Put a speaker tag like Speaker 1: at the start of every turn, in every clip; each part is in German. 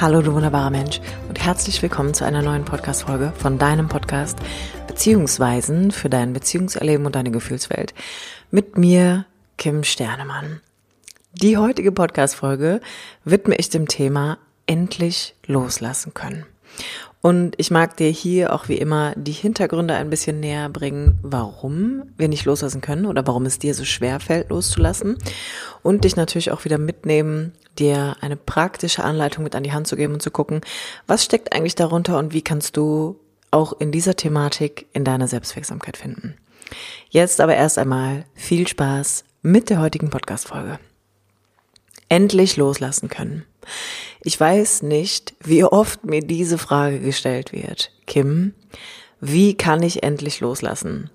Speaker 1: Hallo du wunderbarer Mensch und herzlich willkommen zu einer neuen Podcast-Folge von deinem Podcast Beziehungsweisen für dein Beziehungserleben und deine Gefühlswelt mit mir, Kim Sternemann. Die heutige Podcast-Folge widme ich dem Thema endlich loslassen können. Und ich mag dir hier auch wie immer die Hintergründe ein bisschen näher bringen, warum wir nicht loslassen können oder warum es dir so schwer fällt, loszulassen. Und dich natürlich auch wieder mitnehmen, dir eine praktische Anleitung mit an die Hand zu geben und zu gucken, was steckt eigentlich darunter und wie kannst du auch in dieser Thematik in deiner Selbstwirksamkeit finden. Jetzt aber erst einmal viel Spaß mit der heutigen Podcast-Folge endlich loslassen können. Ich weiß nicht, wie oft mir diese Frage gestellt wird. Kim, wie kann ich endlich loslassen?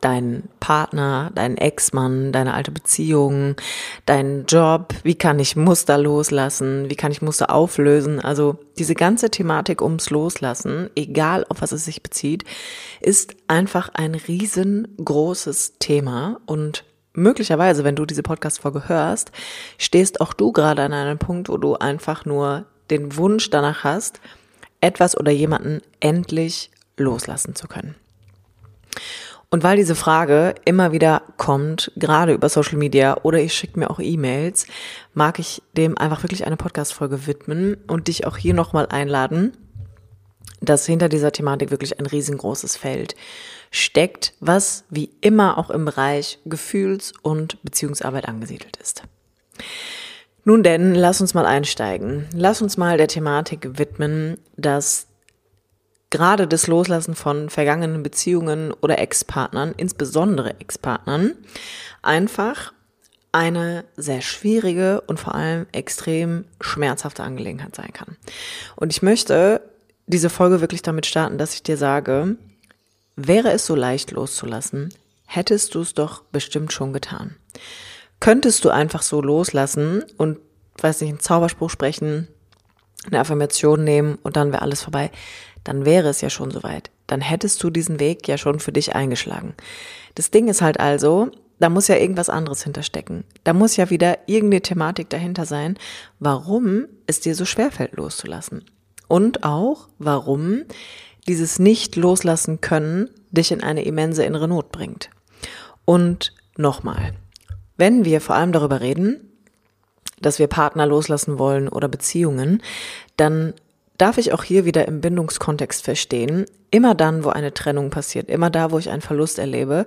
Speaker 1: Deinen Partner, deinen Ex-Mann, deine alte Beziehung, deinen Job, wie kann ich Muster loslassen, wie kann ich Muster auflösen? Also diese ganze Thematik ums Loslassen, egal auf was es sich bezieht, ist einfach ein riesengroßes Thema und möglicherweise, wenn du diese Podcast-Folge hörst, stehst auch du gerade an einem Punkt, wo du einfach nur den Wunsch danach hast, etwas oder jemanden endlich loslassen zu können. Und weil diese Frage immer wieder kommt, gerade über Social Media oder ich schicke mir auch E-Mails, mag ich dem einfach wirklich eine Podcast-Folge widmen und dich auch hier nochmal einladen, dass hinter dieser Thematik wirklich ein riesengroßes Feld steckt, was wie immer auch im Bereich Gefühls- und Beziehungsarbeit angesiedelt ist. Nun denn, lass uns mal einsteigen. Lass uns mal der Thematik widmen, dass gerade das Loslassen von vergangenen Beziehungen oder Ex-Partnern, insbesondere Ex-Partnern, einfach eine sehr schwierige und vor allem extrem schmerzhafte Angelegenheit sein kann. Und ich möchte diese Folge wirklich damit starten, dass ich dir sage, wäre es so leicht loszulassen, hättest du es doch bestimmt schon getan. Könntest du einfach so loslassen und, weiß nicht, einen Zauberspruch sprechen, eine Affirmation nehmen und dann wäre alles vorbei, dann wäre es ja schon soweit. Dann hättest du diesen Weg ja schon für dich eingeschlagen. Das Ding ist halt also, da muss ja irgendwas anderes hinterstecken. Da muss ja wieder irgendeine Thematik dahinter sein, warum es dir so schwerfällt loszulassen. Und auch, warum dieses Nicht-Loslassen können dich in eine immense innere Not bringt. Und nochmal, wenn wir vor allem darüber reden, dass wir Partner loslassen wollen oder Beziehungen, dann darf ich auch hier wieder im Bindungskontext verstehen, immer dann, wo eine Trennung passiert, immer da, wo ich einen Verlust erlebe,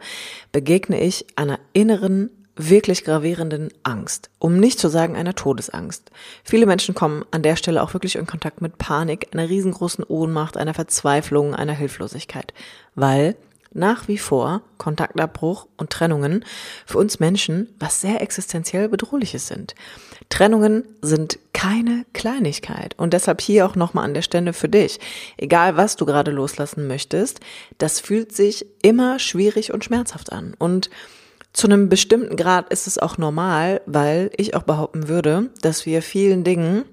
Speaker 1: begegne ich einer inneren wirklich gravierenden Angst, um nicht zu sagen einer Todesangst. Viele Menschen kommen an der Stelle auch wirklich in Kontakt mit Panik, einer riesengroßen Ohnmacht, einer Verzweiflung, einer Hilflosigkeit, weil nach wie vor Kontaktabbruch und Trennungen für uns Menschen was sehr existenziell bedrohliches sind. Trennungen sind keine Kleinigkeit und deshalb hier auch nochmal an der Stelle für dich. Egal was du gerade loslassen möchtest, das fühlt sich immer schwierig und schmerzhaft an und zu einem bestimmten Grad ist es auch normal, weil ich auch behaupten würde, dass wir vielen Dingen,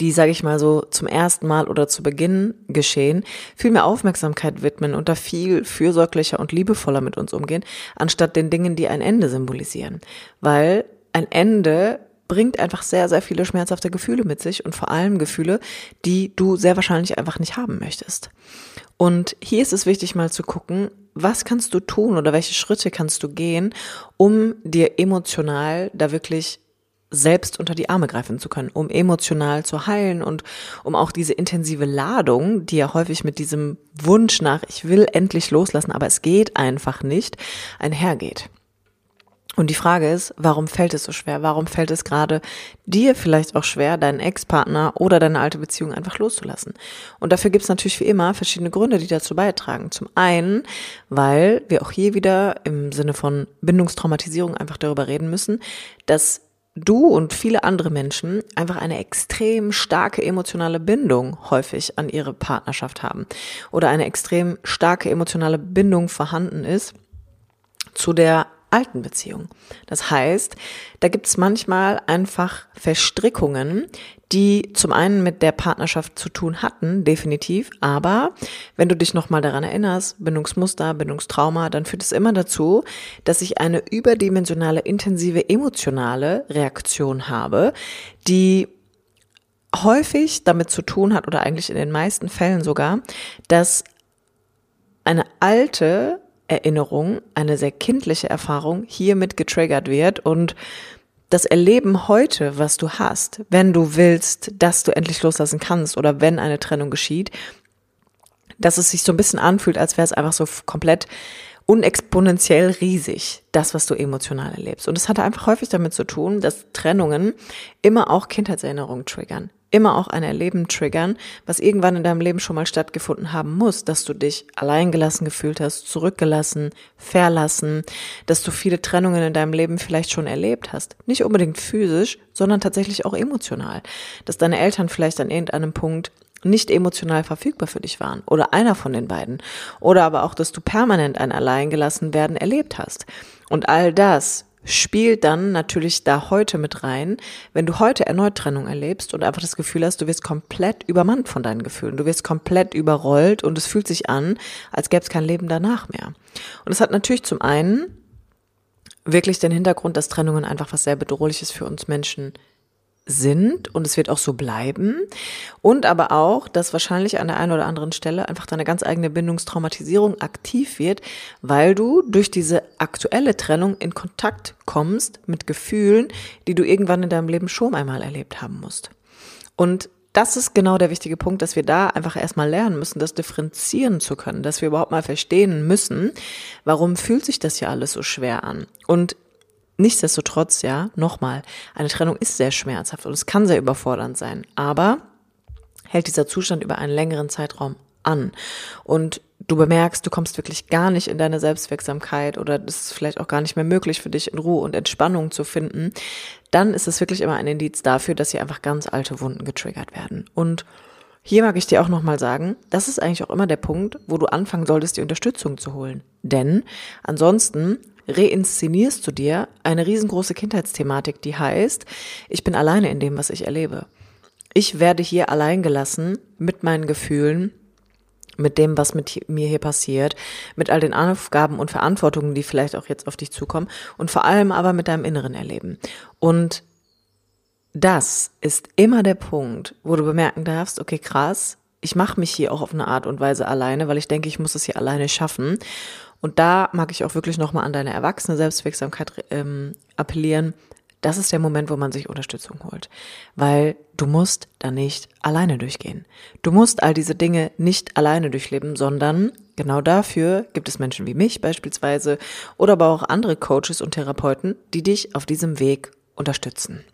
Speaker 1: die, sage ich mal so, zum ersten Mal oder zu Beginn geschehen, viel mehr Aufmerksamkeit widmen und da viel fürsorglicher und liebevoller mit uns umgehen, anstatt den Dingen, die ein Ende symbolisieren. Weil ein Ende bringt einfach sehr, sehr viele schmerzhafte Gefühle mit sich und vor allem Gefühle, die du sehr wahrscheinlich einfach nicht haben möchtest. Und hier ist es wichtig mal zu gucken, was kannst du tun oder welche Schritte kannst du gehen, um dir emotional da wirklich selbst unter die Arme greifen zu können, um emotional zu heilen und um auch diese intensive Ladung, die ja häufig mit diesem Wunsch nach, ich will endlich loslassen, aber es geht einfach nicht, einhergeht. Und die Frage ist, warum fällt es so schwer? Warum fällt es gerade dir vielleicht auch schwer, deinen Ex-Partner oder deine alte Beziehung einfach loszulassen? Und dafür gibt es natürlich wie immer verschiedene Gründe, die dazu beitragen. Zum einen, weil wir auch hier wieder im Sinne von Bindungstraumatisierung einfach darüber reden müssen, dass du und viele andere Menschen einfach eine extrem starke emotionale Bindung häufig an ihre Partnerschaft haben oder eine extrem starke emotionale Bindung vorhanden ist zu der alten Beziehung. Das heißt, da gibt es manchmal einfach Verstrickungen, die zum einen mit der Partnerschaft zu tun hatten, definitiv, aber wenn du dich nochmal daran erinnerst, Bindungsmuster, Bindungstrauma, dann führt es immer dazu, dass ich eine überdimensionale, intensive emotionale Reaktion habe, die häufig damit zu tun hat, oder eigentlich in den meisten Fällen sogar, dass eine alte Erinnerung, eine sehr kindliche Erfahrung hiermit getriggert wird und das Erleben heute, was du hast, wenn du willst, dass du endlich loslassen kannst oder wenn eine Trennung geschieht, dass es sich so ein bisschen anfühlt, als wäre es einfach so komplett unexponentiell riesig, das, was du emotional erlebst. Und es hatte einfach häufig damit zu tun, dass Trennungen immer auch Kindheitserinnerungen triggern immer auch ein Erleben triggern, was irgendwann in deinem Leben schon mal stattgefunden haben muss, dass du dich alleingelassen gefühlt hast, zurückgelassen, verlassen, dass du viele Trennungen in deinem Leben vielleicht schon erlebt hast. Nicht unbedingt physisch, sondern tatsächlich auch emotional. Dass deine Eltern vielleicht an irgendeinem Punkt nicht emotional verfügbar für dich waren oder einer von den beiden. Oder aber auch, dass du permanent ein Alleingelassen werden erlebt hast. Und all das spielt dann natürlich da heute mit rein, wenn du heute erneut Trennung erlebst und einfach das Gefühl hast, du wirst komplett übermannt von deinen Gefühlen, du wirst komplett überrollt und es fühlt sich an, als gäbe es kein Leben danach mehr. Und es hat natürlich zum einen wirklich den Hintergrund, dass Trennungen einfach was sehr bedrohliches für uns Menschen sind und es wird auch so bleiben. Und aber auch, dass wahrscheinlich an der einen oder anderen Stelle einfach deine ganz eigene Bindungstraumatisierung aktiv wird, weil du durch diese aktuelle Trennung in Kontakt kommst mit Gefühlen, die du irgendwann in deinem Leben schon einmal erlebt haben musst. Und das ist genau der wichtige Punkt, dass wir da einfach erstmal lernen müssen, das differenzieren zu können, dass wir überhaupt mal verstehen müssen, warum fühlt sich das hier alles so schwer an. Und Nichtsdestotrotz, ja, nochmal, eine Trennung ist sehr schmerzhaft und es kann sehr überfordernd sein, aber hält dieser Zustand über einen längeren Zeitraum an und du bemerkst, du kommst wirklich gar nicht in deine Selbstwirksamkeit oder es ist vielleicht auch gar nicht mehr möglich für dich in Ruhe und Entspannung zu finden, dann ist es wirklich immer ein Indiz dafür, dass hier einfach ganz alte Wunden getriggert werden. Und hier mag ich dir auch nochmal sagen, das ist eigentlich auch immer der Punkt, wo du anfangen solltest, die Unterstützung zu holen. Denn ansonsten reinszenierst du dir eine riesengroße Kindheitsthematik, die heißt, ich bin alleine in dem, was ich erlebe. Ich werde hier allein gelassen mit meinen Gefühlen, mit dem, was mit mir hier passiert, mit all den Aufgaben und Verantwortungen, die vielleicht auch jetzt auf dich zukommen und vor allem aber mit deinem inneren Erleben. Und das ist immer der Punkt, wo du bemerken darfst, okay, krass, ich mache mich hier auch auf eine Art und Weise alleine, weil ich denke, ich muss es hier alleine schaffen. Und da mag ich auch wirklich nochmal an deine erwachsene Selbstwirksamkeit ähm, appellieren. Das ist der Moment, wo man sich Unterstützung holt. Weil du musst da nicht alleine durchgehen. Du musst all diese Dinge nicht alleine durchleben, sondern genau dafür gibt es Menschen wie mich beispielsweise oder aber auch andere Coaches und Therapeuten, die dich auf diesem Weg unterstützen.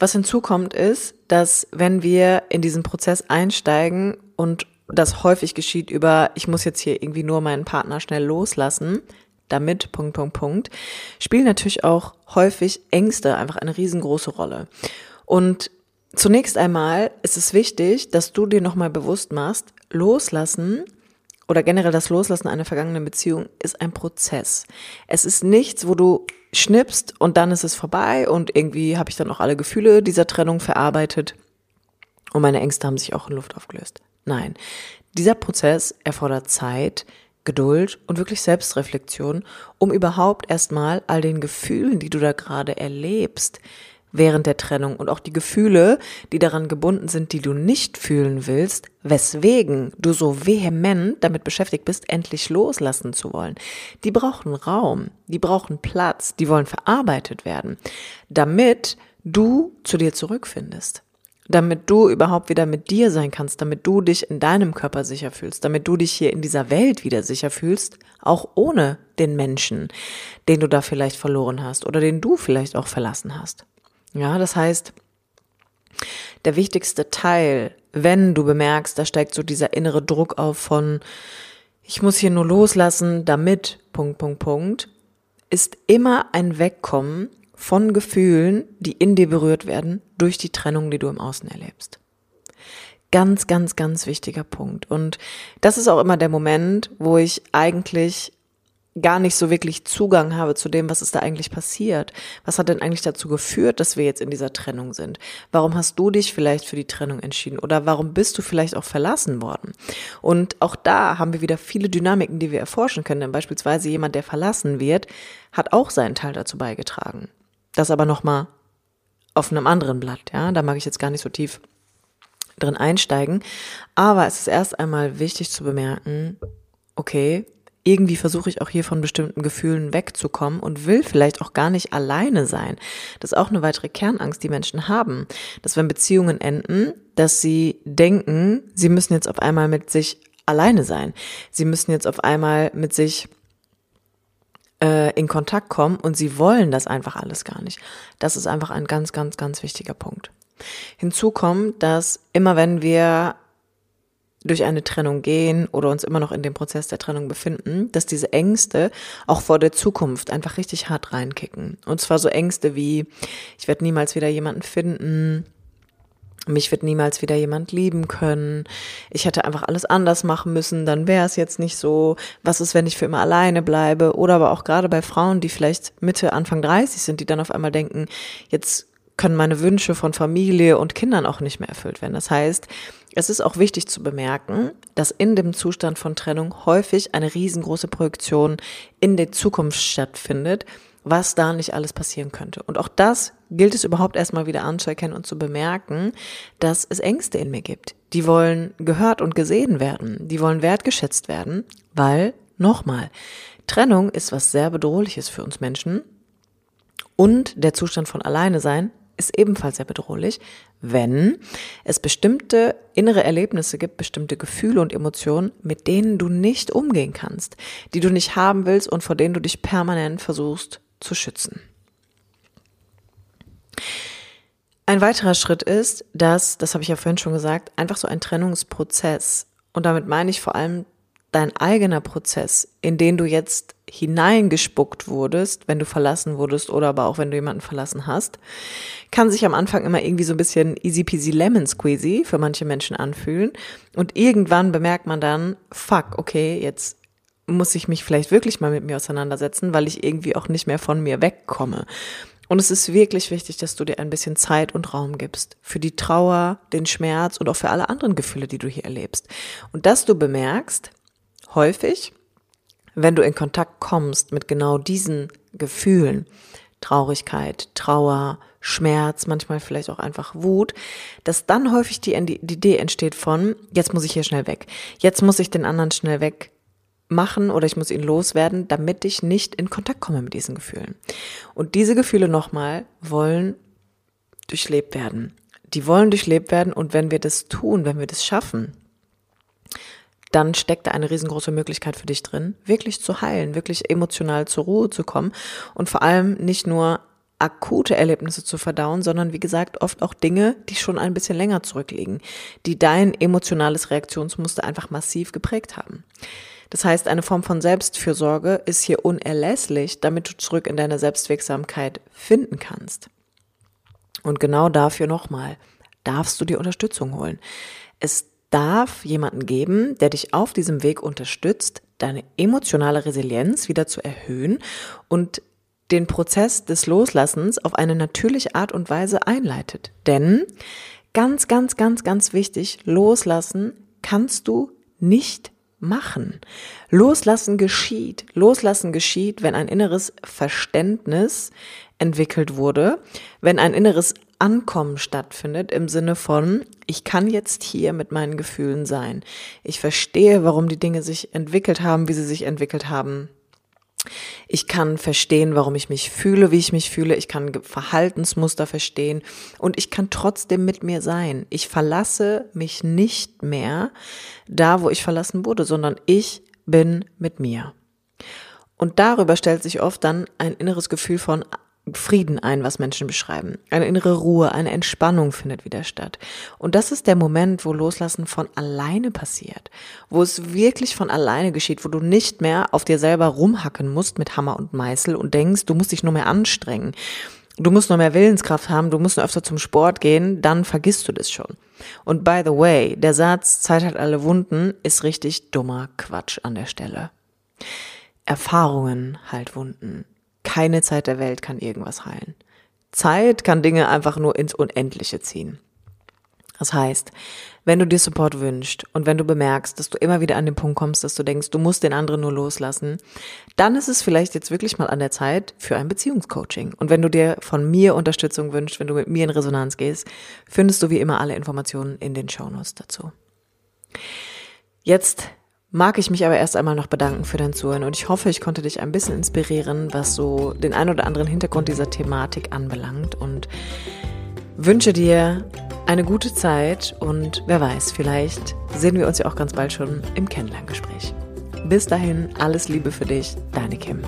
Speaker 1: Was hinzukommt ist, dass wenn wir in diesen Prozess einsteigen und das häufig geschieht über, ich muss jetzt hier irgendwie nur meinen Partner schnell loslassen, damit, Punkt, Punkt, Punkt, spielen natürlich auch häufig Ängste einfach eine riesengroße Rolle. Und zunächst einmal ist es wichtig, dass du dir nochmal bewusst machst, loslassen oder generell das Loslassen einer vergangenen Beziehung ist ein Prozess. Es ist nichts, wo du schnippst und dann ist es vorbei und irgendwie habe ich dann auch alle Gefühle dieser Trennung verarbeitet und meine Ängste haben sich auch in Luft aufgelöst. Nein, dieser Prozess erfordert Zeit, Geduld und wirklich Selbstreflexion, um überhaupt erstmal all den Gefühlen, die du da gerade erlebst, während der Trennung und auch die Gefühle, die daran gebunden sind, die du nicht fühlen willst, weswegen du so vehement damit beschäftigt bist, endlich loslassen zu wollen. Die brauchen Raum, die brauchen Platz, die wollen verarbeitet werden, damit du zu dir zurückfindest damit du überhaupt wieder mit dir sein kannst, damit du dich in deinem Körper sicher fühlst, damit du dich hier in dieser Welt wieder sicher fühlst, auch ohne den Menschen, den du da vielleicht verloren hast oder den du vielleicht auch verlassen hast. Ja, das heißt, der wichtigste Teil, wenn du bemerkst, da steigt so dieser innere Druck auf von, ich muss hier nur loslassen, damit, Punkt, Punkt, Punkt, ist immer ein Wegkommen von Gefühlen, die in dir berührt werden durch die Trennung, die du im Außen erlebst. Ganz, ganz, ganz wichtiger Punkt. Und das ist auch immer der Moment, wo ich eigentlich gar nicht so wirklich Zugang habe zu dem, was ist da eigentlich passiert. Was hat denn eigentlich dazu geführt, dass wir jetzt in dieser Trennung sind? Warum hast du dich vielleicht für die Trennung entschieden? Oder warum bist du vielleicht auch verlassen worden? Und auch da haben wir wieder viele Dynamiken, die wir erforschen können. Denn beispielsweise jemand, der verlassen wird, hat auch seinen Teil dazu beigetragen. Das aber nochmal auf einem anderen Blatt, ja. Da mag ich jetzt gar nicht so tief drin einsteigen. Aber es ist erst einmal wichtig zu bemerken, okay, irgendwie versuche ich auch hier von bestimmten Gefühlen wegzukommen und will vielleicht auch gar nicht alleine sein. Das ist auch eine weitere Kernangst, die Menschen haben, dass wenn Beziehungen enden, dass sie denken, sie müssen jetzt auf einmal mit sich alleine sein. Sie müssen jetzt auf einmal mit sich äh, in Kontakt kommen und sie wollen das einfach alles gar nicht. Das ist einfach ein ganz, ganz, ganz wichtiger Punkt. Hinzu kommt, dass immer wenn wir durch eine Trennung gehen oder uns immer noch in dem Prozess der Trennung befinden, dass diese Ängste auch vor der Zukunft einfach richtig hart reinkicken. Und zwar so Ängste wie, ich werde niemals wieder jemanden finden, mich wird niemals wieder jemand lieben können, ich hätte einfach alles anders machen müssen, dann wäre es jetzt nicht so, was ist, wenn ich für immer alleine bleibe? Oder aber auch gerade bei Frauen, die vielleicht Mitte, Anfang 30 sind, die dann auf einmal denken, jetzt können meine Wünsche von Familie und Kindern auch nicht mehr erfüllt werden. Das heißt, es ist auch wichtig zu bemerken, dass in dem Zustand von Trennung häufig eine riesengroße Projektion in der Zukunft stattfindet, was da nicht alles passieren könnte. Und auch das gilt es überhaupt erstmal wieder anzuerkennen und zu bemerken, dass es Ängste in mir gibt. Die wollen gehört und gesehen werden. Die wollen wertgeschätzt werden, weil, nochmal, Trennung ist was sehr bedrohliches für uns Menschen. Und der Zustand von alleine sein ist ebenfalls sehr bedrohlich, wenn es bestimmte innere Erlebnisse gibt, bestimmte Gefühle und Emotionen, mit denen du nicht umgehen kannst, die du nicht haben willst und vor denen du dich permanent versuchst zu schützen. Ein weiterer Schritt ist, dass, das habe ich ja vorhin schon gesagt, einfach so ein Trennungsprozess, und damit meine ich vor allem dein eigener Prozess, in den du jetzt hineingespuckt wurdest, wenn du verlassen wurdest oder aber auch wenn du jemanden verlassen hast, kann sich am Anfang immer irgendwie so ein bisschen easy peasy lemon squeezy für manche Menschen anfühlen. Und irgendwann bemerkt man dann, fuck, okay, jetzt muss ich mich vielleicht wirklich mal mit mir auseinandersetzen, weil ich irgendwie auch nicht mehr von mir wegkomme. Und es ist wirklich wichtig, dass du dir ein bisschen Zeit und Raum gibst für die Trauer, den Schmerz und auch für alle anderen Gefühle, die du hier erlebst. Und dass du bemerkst, häufig, wenn du in Kontakt kommst mit genau diesen Gefühlen, Traurigkeit, Trauer, Schmerz, manchmal vielleicht auch einfach Wut, dass dann häufig die, Idee entsteht von, jetzt muss ich hier schnell weg, jetzt muss ich den anderen schnell weg machen oder ich muss ihn loswerden, damit ich nicht in Kontakt komme mit diesen Gefühlen. Und diese Gefühle nochmal wollen durchlebt werden. Die wollen durchlebt werden und wenn wir das tun, wenn wir das schaffen, dann steckt da eine riesengroße Möglichkeit für dich drin, wirklich zu heilen, wirklich emotional zur Ruhe zu kommen und vor allem nicht nur akute Erlebnisse zu verdauen, sondern wie gesagt oft auch Dinge, die schon ein bisschen länger zurückliegen, die dein emotionales Reaktionsmuster einfach massiv geprägt haben. Das heißt, eine Form von Selbstfürsorge ist hier unerlässlich, damit du zurück in deine Selbstwirksamkeit finden kannst. Und genau dafür nochmal, darfst du dir Unterstützung holen. Es darf jemanden geben, der dich auf diesem Weg unterstützt, deine emotionale Resilienz wieder zu erhöhen und den Prozess des Loslassens auf eine natürliche Art und Weise einleitet. Denn ganz, ganz, ganz, ganz wichtig, loslassen kannst du nicht machen. Loslassen geschieht. Loslassen geschieht, wenn ein inneres Verständnis entwickelt wurde, wenn ein inneres Ankommen stattfindet im Sinne von, ich kann jetzt hier mit meinen Gefühlen sein. Ich verstehe, warum die Dinge sich entwickelt haben, wie sie sich entwickelt haben. Ich kann verstehen, warum ich mich fühle, wie ich mich fühle. Ich kann Verhaltensmuster verstehen und ich kann trotzdem mit mir sein. Ich verlasse mich nicht mehr da, wo ich verlassen wurde, sondern ich bin mit mir. Und darüber stellt sich oft dann ein inneres Gefühl von Frieden ein, was Menschen beschreiben. Eine innere Ruhe, eine Entspannung findet wieder statt. Und das ist der Moment, wo Loslassen von alleine passiert, wo es wirklich von alleine geschieht, wo du nicht mehr auf dir selber rumhacken musst mit Hammer und Meißel und denkst, du musst dich nur mehr anstrengen. Du musst nur mehr Willenskraft haben, du musst nur öfter zum Sport gehen, dann vergisst du das schon. Und by the way, der Satz Zeit hat alle Wunden ist richtig dummer Quatsch an der Stelle. Erfahrungen halt Wunden. Keine Zeit der Welt kann irgendwas heilen. Zeit kann Dinge einfach nur ins Unendliche ziehen. Das heißt, wenn du dir Support wünschst und wenn du bemerkst, dass du immer wieder an den Punkt kommst, dass du denkst, du musst den anderen nur loslassen, dann ist es vielleicht jetzt wirklich mal an der Zeit für ein Beziehungscoaching. Und wenn du dir von mir Unterstützung wünschst, wenn du mit mir in Resonanz gehst, findest du wie immer alle Informationen in den Shownotes dazu. Jetzt mag ich mich aber erst einmal noch bedanken für dein Zuhören und ich hoffe, ich konnte dich ein bisschen inspirieren, was so den ein oder anderen Hintergrund dieser Thematik anbelangt und wünsche dir eine gute Zeit und wer weiß, vielleicht sehen wir uns ja auch ganz bald schon im Kennenlerngespräch. Bis dahin, alles Liebe für dich, deine Kim.